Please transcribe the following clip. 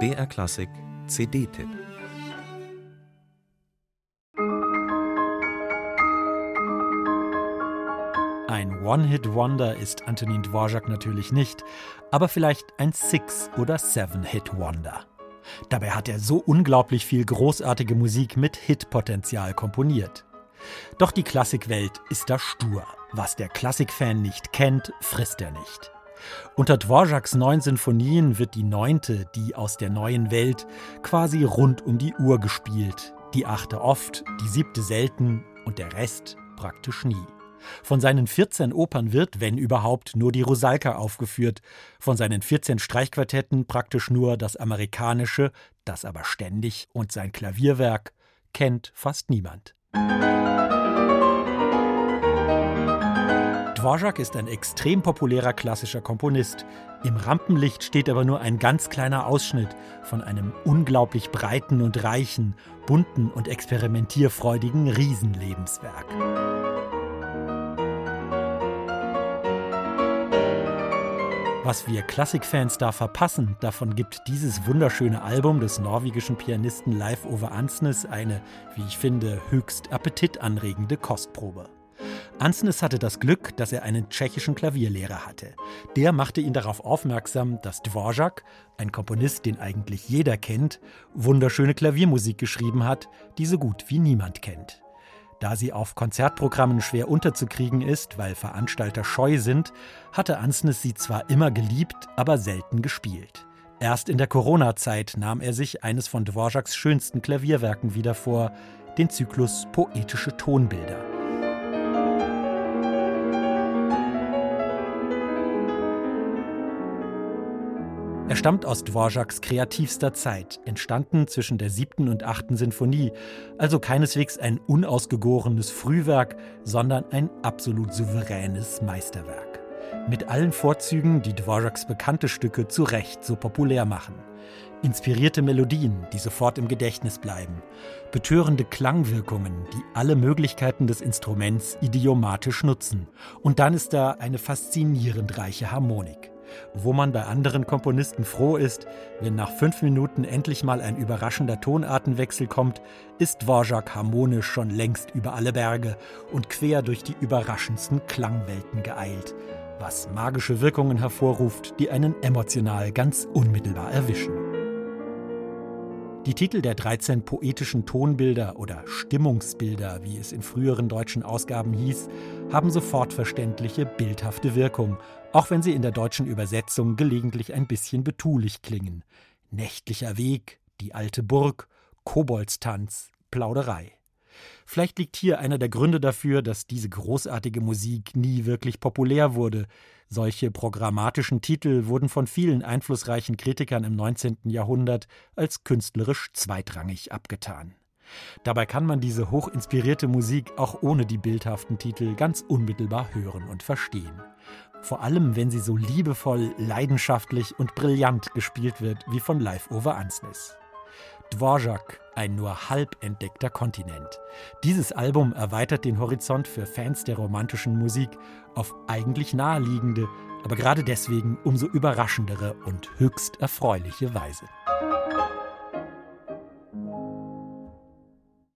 BR Klassik CD-Tipp Ein One-Hit-Wonder ist Antonin Dvorak natürlich nicht, aber vielleicht ein Six- oder Seven-Hit-Wonder. Dabei hat er so unglaublich viel großartige Musik mit Hitpotenzial komponiert. Doch die Klassikwelt ist da stur. Was der Klassikfan nicht kennt, frisst er nicht. Unter Dvoraks neun Sinfonien wird die neunte, die aus der neuen Welt, quasi rund um die Uhr gespielt. Die achte oft, die siebte selten und der Rest praktisch nie. Von seinen 14 Opern wird, wenn überhaupt, nur die Rusalka aufgeführt, von seinen 14 Streichquartetten praktisch nur das amerikanische, das aber ständig, und sein Klavierwerk kennt fast niemand. Dvorak ist ein extrem populärer klassischer Komponist. Im Rampenlicht steht aber nur ein ganz kleiner Ausschnitt von einem unglaublich breiten und reichen, bunten und experimentierfreudigen Riesenlebenswerk. Was wir Klassikfans da verpassen, davon gibt dieses wunderschöne Album des norwegischen Pianisten Leif Ove Ansnes eine, wie ich finde, höchst appetitanregende Kostprobe. Ansnes hatte das Glück, dass er einen tschechischen Klavierlehrer hatte. Der machte ihn darauf aufmerksam, dass Dvorak, ein Komponist, den eigentlich jeder kennt, wunderschöne Klaviermusik geschrieben hat, die so gut wie niemand kennt. Da sie auf Konzertprogrammen schwer unterzukriegen ist, weil Veranstalter scheu sind, hatte Ansnes sie zwar immer geliebt, aber selten gespielt. Erst in der Corona-Zeit nahm er sich eines von Dvoraks schönsten Klavierwerken wieder vor, den Zyklus Poetische Tonbilder. Er stammt aus Dvoraks kreativster Zeit, entstanden zwischen der siebten und achten Sinfonie, also keineswegs ein unausgegorenes Frühwerk, sondern ein absolut souveränes Meisterwerk. Mit allen Vorzügen, die Dvoraks bekannte Stücke zu Recht so populär machen. Inspirierte Melodien, die sofort im Gedächtnis bleiben. Betörende Klangwirkungen, die alle Möglichkeiten des Instruments idiomatisch nutzen. Und dann ist da eine faszinierend reiche Harmonik wo man bei anderen Komponisten froh ist, wenn nach fünf Minuten endlich mal ein überraschender Tonartenwechsel kommt, ist Dvorak harmonisch schon längst über alle Berge und quer durch die überraschendsten Klangwelten geeilt, was magische Wirkungen hervorruft, die einen emotional ganz unmittelbar erwischen. Die Titel der 13 poetischen Tonbilder oder Stimmungsbilder, wie es in früheren deutschen Ausgaben hieß, haben sofort verständliche, bildhafte Wirkung, auch wenn sie in der deutschen Übersetzung gelegentlich ein bisschen betulich klingen. Nächtlicher Weg, die alte Burg, Koboldstanz, Plauderei. Vielleicht liegt hier einer der Gründe dafür, dass diese großartige Musik nie wirklich populär wurde. Solche programmatischen Titel wurden von vielen einflussreichen Kritikern im 19. Jahrhundert als künstlerisch zweitrangig abgetan. Dabei kann man diese hochinspirierte Musik auch ohne die bildhaften Titel ganz unmittelbar hören und verstehen. Vor allem, wenn sie so liebevoll, leidenschaftlich und brillant gespielt wird wie von Live Over Ansnes. Dvorak, ein nur halb entdeckter Kontinent. Dieses Album erweitert den Horizont für Fans der romantischen Musik auf eigentlich naheliegende, aber gerade deswegen umso überraschendere und höchst erfreuliche Weise.